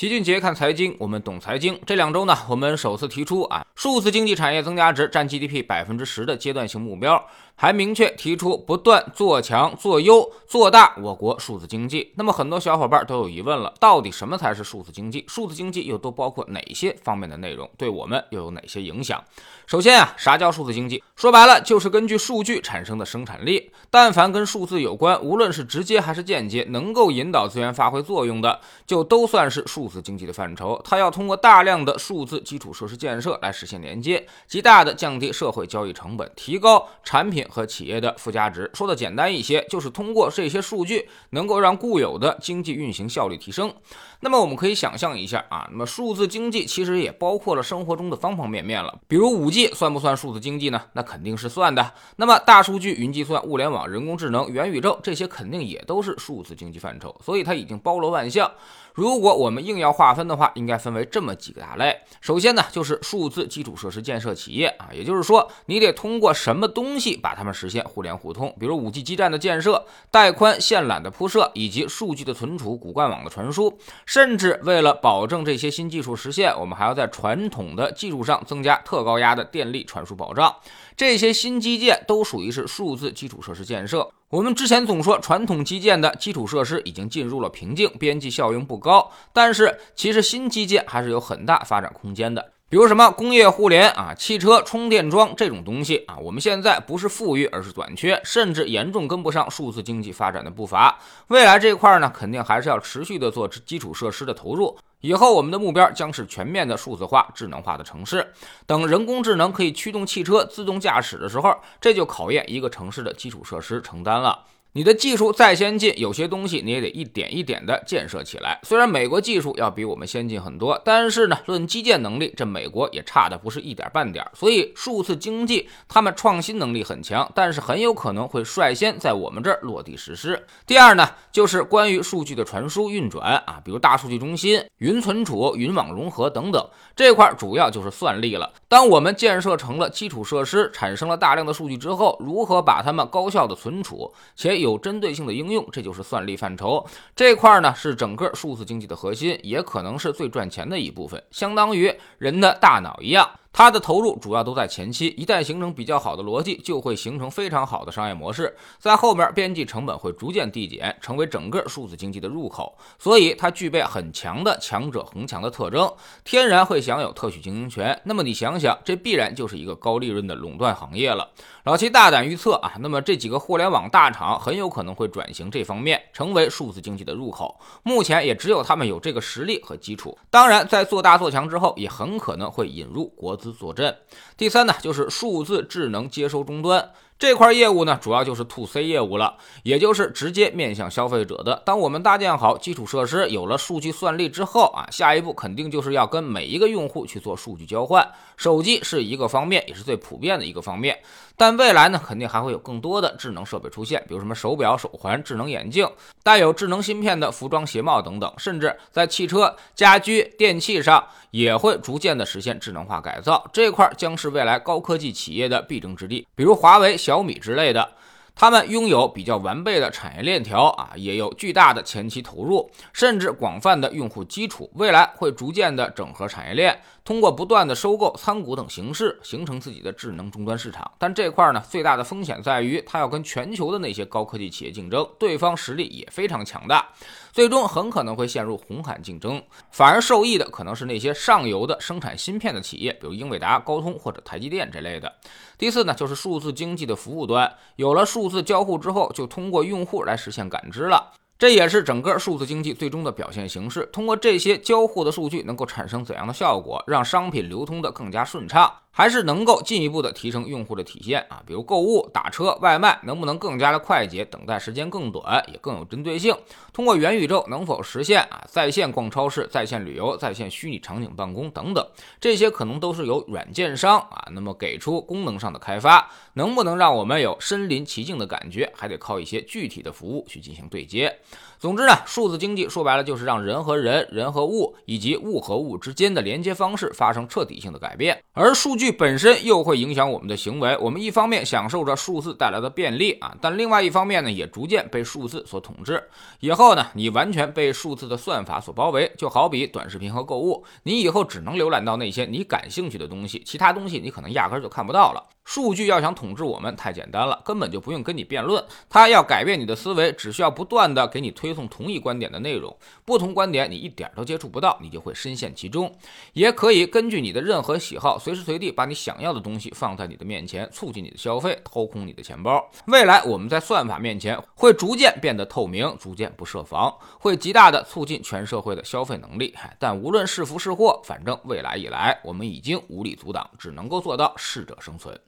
齐俊杰看财经，我们懂财经。这两周呢，我们首次提出啊，数字经济产业增加值占 GDP 百分之十的阶段性目标，还明确提出不断做强、做优、做大我国数字经济。那么很多小伙伴都有疑问了，到底什么才是数字经济？数字经济又都包括哪些方面的内容？对我们又有哪些影响？首先啊，啥叫数字经济？说白了就是根据数据产生的生产力。但凡跟数字有关，无论是直接还是间接，能够引导资源发挥作用的，就都算是数字经济的范畴。它要通过大量的数字基础设施建设来实现连接，极大的降低社会交易成本，提高产品和企业的附加值。说的简单一些，就是通过这些数据，能够让固有的经济运行效率提升。那么我们可以想象一下啊，那么数字经济其实也包括了生活中的方方面面了。比如五 G 算不算数字经济呢？那肯定是算的。那么大数据、云计算、物联网、人工智能、元宇宙这些肯定也都是数字经济范畴。所以它已经包罗万象。如果我们硬要划分的话，应该分为这么几个大类。首先呢，就是数字基础设施建设企业啊，也就是说，你得通过什么东西把它它们实现互联互通，比如五 G 基站的建设、带宽线缆的铺设，以及数据的存储、骨干网的传输。甚至为了保证这些新技术实现，我们还要在传统的技术上增加特高压的电力传输保障。这些新基建都属于是数字基础设施建设。我们之前总说传统基建的基础设施已经进入了瓶颈，边际效应不高。但是其实新基建还是有很大发展空间的。比如什么工业互联啊、汽车充电桩这种东西啊，我们现在不是富裕，而是短缺，甚至严重跟不上数字经济发展的步伐。未来这块呢，肯定还是要持续的做基础设施的投入。以后我们的目标将是全面的数字化、智能化的城市。等人工智能可以驱动汽车自动驾驶的时候，这就考验一个城市的基础设施承担了。你的技术再先进，有些东西你也得一点一点的建设起来。虽然美国技术要比我们先进很多，但是呢，论基建能力，这美国也差的不是一点半点。所以数字经济他们创新能力很强，但是很有可能会率先在我们这儿落地实施。第二呢，就是关于数据的传输运转啊，比如大数据中心、云存储、云网融合等等，这块主要就是算力了。当我们建设成了基础设施，产生了大量的数据之后，如何把它们高效的存储且有针对性的应用，这就是算力范畴。这块呢是整个数字经济的核心，也可能是最赚钱的一部分，相当于人的大脑一样。它的投入主要都在前期，一旦形成比较好的逻辑，就会形成非常好的商业模式，在后面边际成本会逐渐递减，成为整个数字经济的入口。所以它具备很强的强者恒强的特征，天然会享有特许经营权。那么你想想，这必然就是一个高利润的垄断行业了。老齐大胆预测啊，那么这几个互联网大厂很有可能会转型这方面，成为数字经济的入口。目前也只有他们有这个实力和基础。当然，在做大做强之后，也很可能会引入国。资佐阵。第三呢，就是数字智能接收终端。这块业务呢，主要就是 to C 业务了，也就是直接面向消费者的。当我们搭建好基础设施，有了数据算力之后啊，下一步肯定就是要跟每一个用户去做数据交换。手机是一个方面，也是最普遍的一个方面。但未来呢，肯定还会有更多的智能设备出现，比如什么手表、手环、智能眼镜、带有智能芯片的服装鞋帽等等，甚至在汽车、家居、电器上也会逐渐的实现智能化改造。这块将是未来高科技企业的必争之地，比如华为。小米之类的，他们拥有比较完备的产业链条啊，也有巨大的前期投入，甚至广泛的用户基础。未来会逐渐的整合产业链，通过不断的收购、参股等形式，形成自己的智能终端市场。但这块呢，最大的风险在于，它要跟全球的那些高科技企业竞争，对方实力也非常强大。最终很可能会陷入红海竞争，反而受益的可能是那些上游的生产芯片的企业，比如英伟达、高通或者台积电这类的。第四呢，就是数字经济的服务端，有了数字交互之后，就通过用户来实现感知了。这也是整个数字经济最终的表现形式。通过这些交互的数据，能够产生怎样的效果，让商品流通的更加顺畅？还是能够进一步的提升用户的体验啊，比如购物、打车、外卖，能不能更加的快捷，等待时间更短，也更有针对性？通过元宇宙能否实现啊在线逛超市、在线旅游、在线虚拟场景办公等等？这些可能都是由软件商啊，那么给出功能上的开发，能不能让我们有身临其境的感觉，还得靠一些具体的服务去进行对接。总之呢，数字经济说白了就是让人和人、人和物以及物和物之间的连接方式发生彻底性的改变，而数据。数据本身又会影响我们的行为。我们一方面享受着数字带来的便利啊，但另外一方面呢，也逐渐被数字所统治。以后呢，你完全被数字的算法所包围，就好比短视频和购物，你以后只能浏览到那些你感兴趣的东西，其他东西你可能压根就看不到了。数据要想统治我们太简单了，根本就不用跟你辩论。它要改变你的思维，只需要不断的给你推送同一观点的内容，不同观点你一点都接触不到，你就会深陷其中。也可以根据你的任何喜好，随时随地把你想要的东西放在你的面前，促进你的消费，掏空你的钱包。未来我们在算法面前会逐渐变得透明，逐渐不设防，会极大的促进全社会的消费能力。但无论是福是祸，反正未来以来我们已经无力阻挡，只能够做到适者生存。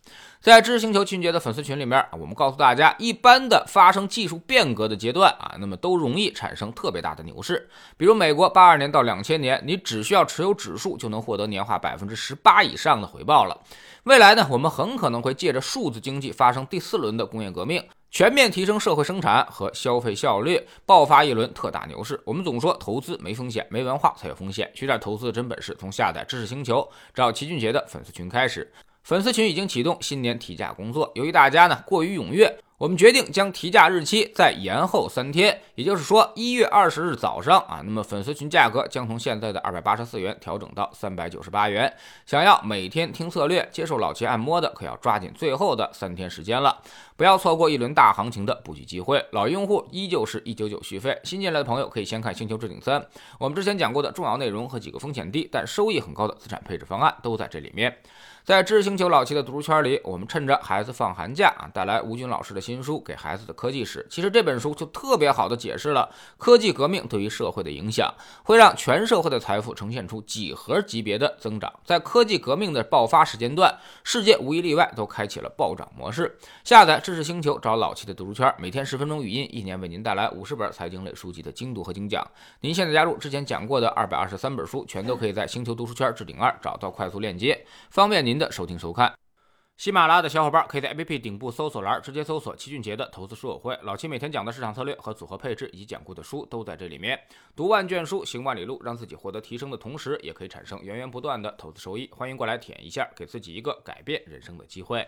在知识星球清洁的粉丝群里面，我们告诉大家，一般的发生技术变革的阶段啊，那么都容易产生特别大的牛市。比如美国八二年到两千年，你只需要持有指数就能获得年化百分之十八以上的回报到了。未来呢，我们很可能会借着数字经济发生第四轮的工业革命，全面提升社会生产和消费效率，爆发一轮特大牛市。我们总说投资没风险，没文化才有风险。学点投资的真本事，从下载知识星球找齐俊杰的粉丝群开始。粉丝群已经启动新年提价工作，由于大家呢过于踊跃，我们决定将提价日期再延后三天，也就是说一月二十日早上啊，那么粉丝群价格将从现在的二百八十四元调整到三百九十八元。想要每天听策略、接受老齐按摩的，可要抓紧最后的三天时间了，不要错过一轮大行情的布局机会。老用户依旧是一九九续费，新进来的朋友可以先看《星球置顶三》，我们之前讲过的重要内容和几个风险低但收益很高的资产配置方案都在这里面。在知识星球老齐的读书圈里，我们趁着孩子放寒假啊，带来吴军老师的新书《给孩子的科技史》。其实这本书就特别好的解释了科技革命对于社会的影响，会让全社会的财富呈现出几何级别的增长。在科技革命的爆发时间段，世界无一例外都开启了暴涨模式。下载知知识星球，找老七的读书圈，每天十分钟语音，一年为您带来五十本财经类书籍的精读和精讲。您现在加入之前讲过的二百二十三本书，全都可以在星球读书圈置顶二找到快速链接，方便您。的收听收看，喜马拉雅的小伙伴可以在 APP 顶部搜索栏直接搜索齐俊杰的投资书友会，老齐每天讲的市场策略和组合配置以及讲过的书都在这里面。读万卷书，行万里路，让自己获得提升的同时，也可以产生源源不断的投资收益。欢迎过来体验一下，给自己一个改变人生的机会。